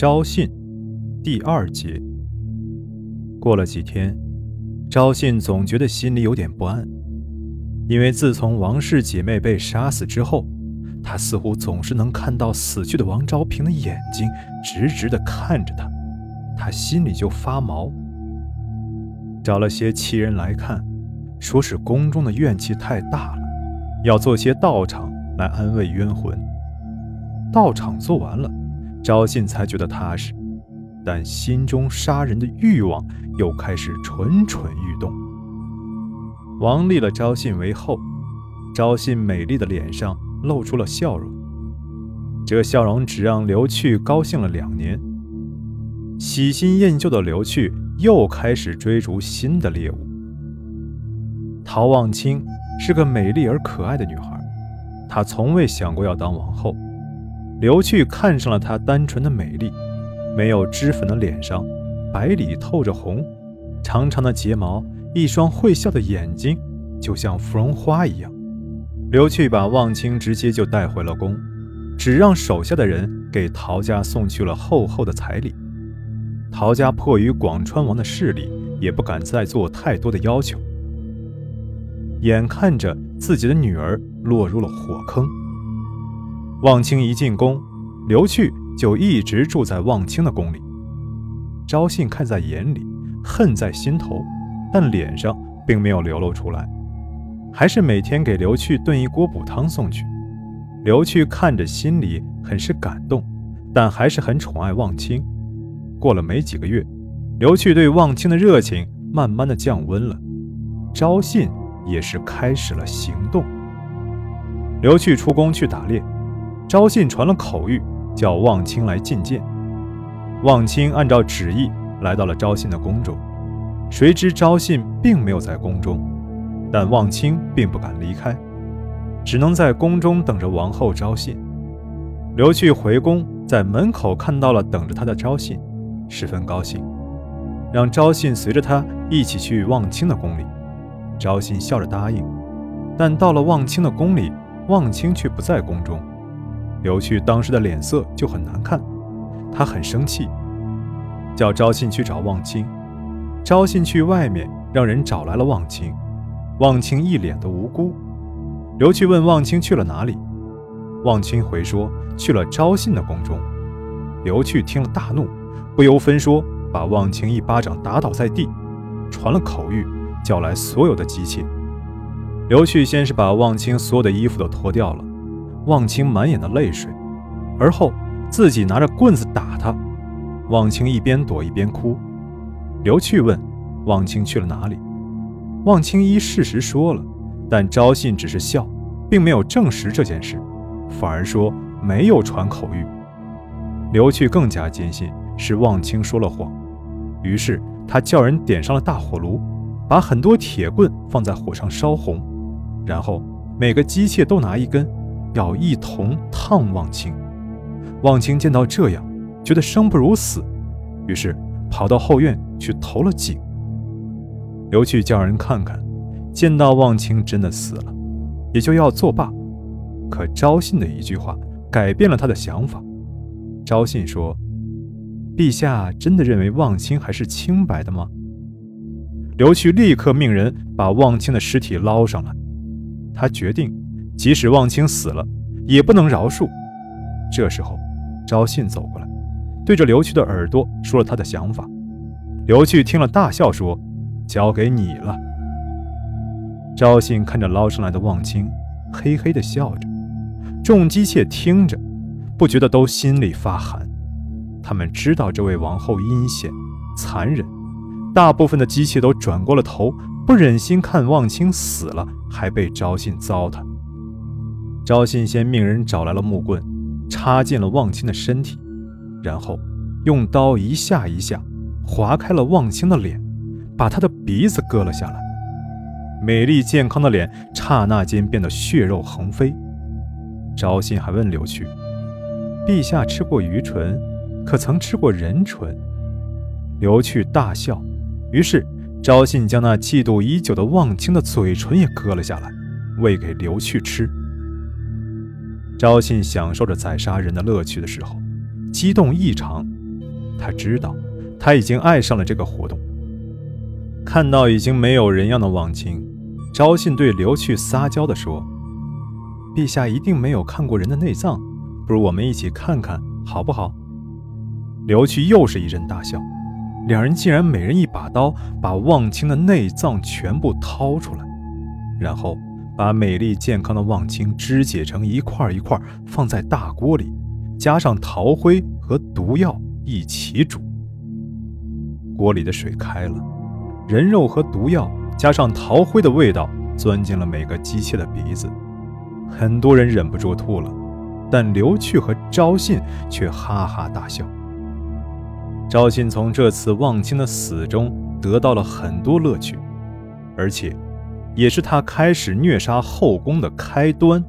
招信第二节。过了几天，昭信总觉得心里有点不安，因为自从王氏姐妹被杀死之后，他似乎总是能看到死去的王昭平的眼睛直直地看着他，他心里就发毛。找了些奇人来看，说是宫中的怨气太大了，要做些道场来安慰冤魂。道场做完了，昭信才觉得踏实，但心中杀人的欲望又开始蠢蠢欲动。王立了昭信为后，昭信美丽的脸上露出了笑容，这笑容只让刘去高兴了两年。喜新厌旧的刘去又开始追逐新的猎物。陶望清是个美丽而可爱的女孩，她从未想过要当王后。刘去看上了她单纯的美丽，没有脂粉的脸上，白里透着红，长长的睫毛，一双会笑的眼睛，就像芙蓉花一样。刘去把望清直接就带回了宫，只让手下的人给陶家送去了厚厚的彩礼。陶家迫于广川王的势力，也不敢再做太多的要求。眼看着自己的女儿落入了火坑。望清一进宫，刘去就一直住在望清的宫里。昭信看在眼里，恨在心头，但脸上并没有流露出来，还是每天给刘去炖一锅补汤送去。刘去看着心里很是感动，但还是很宠爱望清。过了没几个月，刘去对望清的热情慢慢的降温了，昭信也是开始了行动。刘去出宫去打猎。昭信传了口谕，叫望清来觐见。望清按照旨意来到了昭信的宫中，谁知昭信并没有在宫中，但望清并不敢离开，只能在宫中等着王后昭信。刘去回宫，在门口看到了等着他的昭信，十分高兴，让昭信随着他一起去望清的宫里。昭信笑着答应，但到了望清的宫里，望清却不在宫中。刘去当时的脸色就很难看，他很生气，叫昭信去找望清。昭信去外面让人找来了望清，望清一脸的无辜。刘去问望清去了哪里，望清回说去了昭信的宫中。刘去听了大怒，不由分说把望清一巴掌打倒在地，传了口谕，叫来所有的姬妾。刘去先是把望清所有的衣服都脱掉了。望清满眼的泪水，而后自己拿着棍子打他。望清一边躲一边哭。刘去问望清去了哪里，望清依事实说了，但昭信只是笑，并没有证实这件事，反而说没有传口谕。刘去更加坚信是望清说了谎，于是他叫人点上了大火炉，把很多铁棍放在火上烧红，然后每个姬妾都拿一根。要一同烫望清。望清见到这样，觉得生不如死，于是跑到后院去投了井。刘去叫人看看，见到望清真的死了，也就要作罢。可昭信的一句话改变了他的想法。昭信说：“陛下真的认为望清还是清白的吗？”刘去立刻命人把望清的尸体捞上来。他决定。即使望清死了，也不能饶恕。这时候，昭信走过来，对着刘去的耳朵说了他的想法。刘去听了，大笑说：“交给你了。”昭信看着捞上来的望清，嘿嘿地笑着。众姬妾听着，不觉得都心里发寒。他们知道这位王后阴险、残忍，大部分的姬妾都转过了头，不忍心看望清死了还被昭信糟蹋。昭信先命人找来了木棍，插进了望清的身体，然后用刀一下一下划开了望清的脸，把他的鼻子割了下来。美丽健康的脸刹那间变得血肉横飞。昭信还问刘去：“陛下吃过鱼唇，可曾吃过人唇？”刘去大笑。于是昭信将那嫉妒已久的望清的嘴唇也割了下来，喂给刘去吃。昭信享受着宰杀人的乐趣的时候，激动异常。他知道，他已经爱上了这个活动。看到已经没有人样的忘情，昭信对刘去撒娇地说：“陛下一定没有看过人的内脏，不如我们一起看看，好不好？”刘去又是一阵大笑，两人竟然每人一把刀，把忘清的内脏全部掏出来，然后把美丽健康的忘清肢解成一块一块，放在大锅里，加上陶灰和毒药一起煮。锅里的水开了，人肉和毒药加上陶灰的味道钻进了每个姬妾的鼻子，很多人忍不住吐了，但刘去和昭信却哈哈大笑。赵信从这次忘清的死中得到了很多乐趣，而且，也是他开始虐杀后宫的开端。